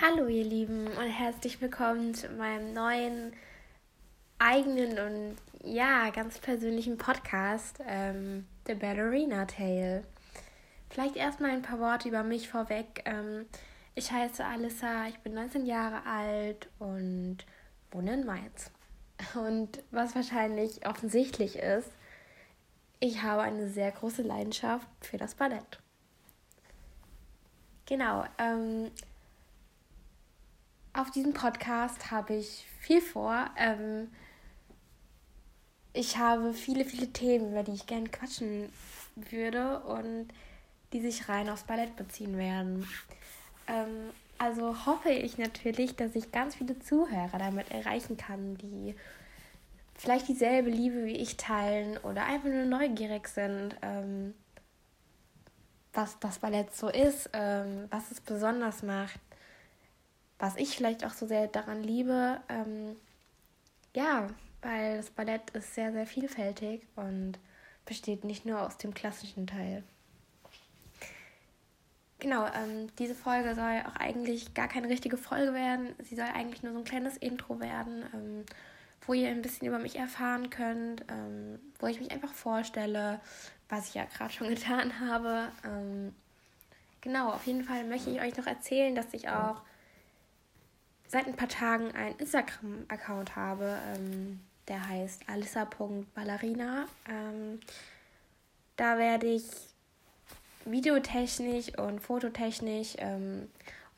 Hallo ihr Lieben und herzlich willkommen zu meinem neuen eigenen und ja, ganz persönlichen Podcast, ähm, The Ballerina Tale. Vielleicht erstmal ein paar Worte über mich vorweg. Ähm, ich heiße Alissa, ich bin 19 Jahre alt und wohne in Mainz. Und was wahrscheinlich offensichtlich ist, ich habe eine sehr große Leidenschaft für das Ballett. Genau, ähm, auf diesem Podcast habe ich viel vor. Ähm, ich habe viele, viele Themen, über die ich gerne quatschen würde und die sich rein aufs Ballett beziehen werden. Ähm, also hoffe ich natürlich, dass ich ganz viele Zuhörer damit erreichen kann, die vielleicht dieselbe Liebe wie ich teilen oder einfach nur neugierig sind, ähm, was das Ballett so ist, ähm, was es besonders macht was ich vielleicht auch so sehr daran liebe, ähm, ja, weil das Ballett ist sehr, sehr vielfältig und besteht nicht nur aus dem klassischen Teil. Genau, ähm, diese Folge soll auch eigentlich gar keine richtige Folge werden. Sie soll eigentlich nur so ein kleines Intro werden, ähm, wo ihr ein bisschen über mich erfahren könnt, ähm, wo ich mich einfach vorstelle, was ich ja gerade schon getan habe. Ähm, genau, auf jeden Fall möchte ich euch noch erzählen, dass ich auch seit ein paar Tagen einen Instagram-Account habe, ähm, der heißt alissa.ballerina. Ähm, da werde ich videotechnisch und fototechnisch ähm,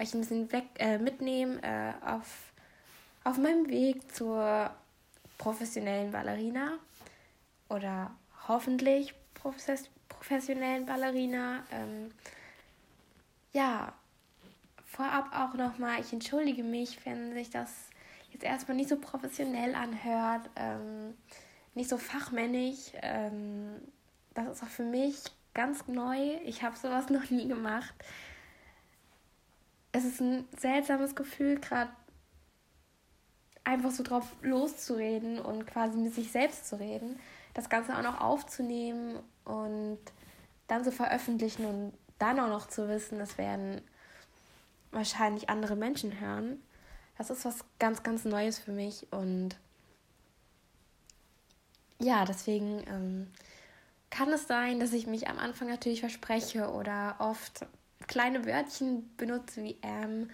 euch ein bisschen weg, äh, mitnehmen äh, auf, auf meinem Weg zur professionellen Ballerina oder hoffentlich professionellen Ballerina. Ähm, ja, vorab auch nochmal, ich entschuldige mich, wenn sich das jetzt erstmal nicht so professionell anhört, ähm, nicht so fachmännisch. Ähm, das ist auch für mich ganz neu. Ich habe sowas noch nie gemacht. Es ist ein seltsames Gefühl, gerade einfach so drauf loszureden und quasi mit sich selbst zu reden. Das Ganze auch noch aufzunehmen und dann zu veröffentlichen und dann auch noch zu wissen, es werden wahrscheinlich andere Menschen hören. Das ist was ganz, ganz Neues für mich und ja, deswegen ähm, kann es sein, dass ich mich am Anfang natürlich verspreche oder oft kleine Wörtchen benutze wie ähm.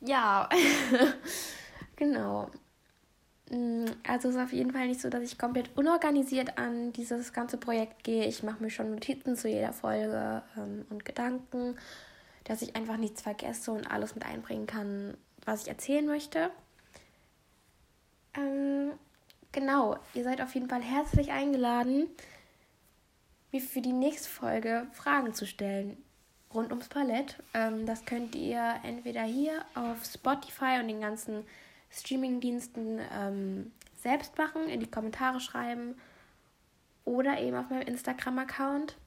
Ja, genau. Mm, also es ist auf jeden Fall nicht so, dass ich komplett unorganisiert an dieses ganze Projekt gehe. Ich mache mir schon Notizen zu jeder Folge ähm, und Gedanken dass ich einfach nichts vergesse und alles mit einbringen kann, was ich erzählen möchte. Ähm, genau, ihr seid auf jeden Fall herzlich eingeladen, mir für die nächste Folge Fragen zu stellen rund ums Palett. Ähm, das könnt ihr entweder hier auf Spotify und den ganzen Streamingdiensten ähm, selbst machen, in die Kommentare schreiben oder eben auf meinem Instagram-Account.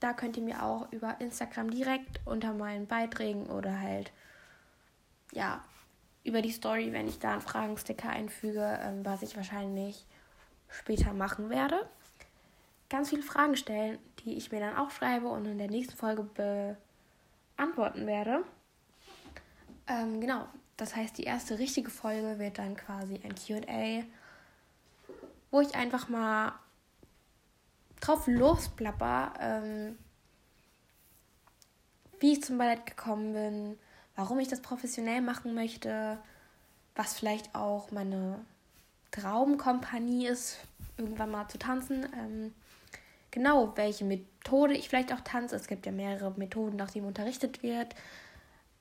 Da könnt ihr mir auch über Instagram direkt unter meinen Beiträgen oder halt, ja, über die Story, wenn ich da einen Fragensticker einfüge, ähm, was ich wahrscheinlich später machen werde, ganz viele Fragen stellen, die ich mir dann auch schreibe und in der nächsten Folge beantworten werde. Ähm, genau, das heißt, die erste richtige Folge wird dann quasi ein QA, wo ich einfach mal drauf losplapper, ähm, wie ich zum Ballett gekommen bin, warum ich das professionell machen möchte, was vielleicht auch meine Traumkompanie ist, irgendwann mal zu tanzen. Ähm, genau, welche Methode ich vielleicht auch tanze. Es gibt ja mehrere Methoden, nach denen unterrichtet wird.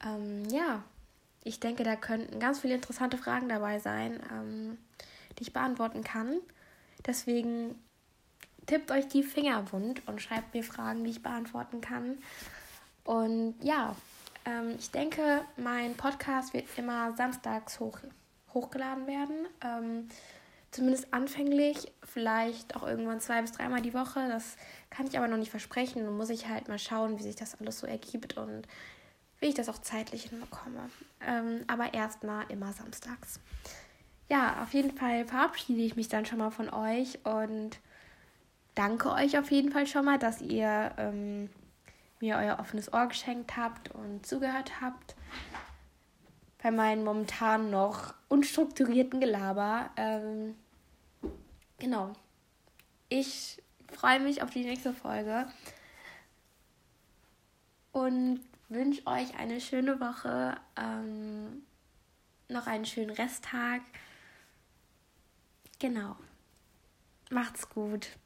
Ähm, ja, ich denke, da könnten ganz viele interessante Fragen dabei sein, ähm, die ich beantworten kann. Deswegen tippt euch die Finger wund und schreibt mir Fragen, die ich beantworten kann. Und ja, ähm, ich denke, mein Podcast wird immer samstags hoch, hochgeladen werden. Ähm, zumindest anfänglich, vielleicht auch irgendwann zwei bis dreimal die Woche. Das kann ich aber noch nicht versprechen. Dann muss ich halt mal schauen, wie sich das alles so ergibt und wie ich das auch zeitlich hinbekomme. Ähm, aber erstmal immer samstags. Ja, auf jeden Fall verabschiede ich mich dann schon mal von euch und danke euch auf jeden Fall schon mal, dass ihr ähm, mir euer offenes Ohr geschenkt habt und zugehört habt bei meinem momentan noch unstrukturierten Gelaber. Ähm, genau. Ich freue mich auf die nächste Folge und wünsche euch eine schöne Woche, ähm, noch einen schönen Resttag. Genau. Macht's gut.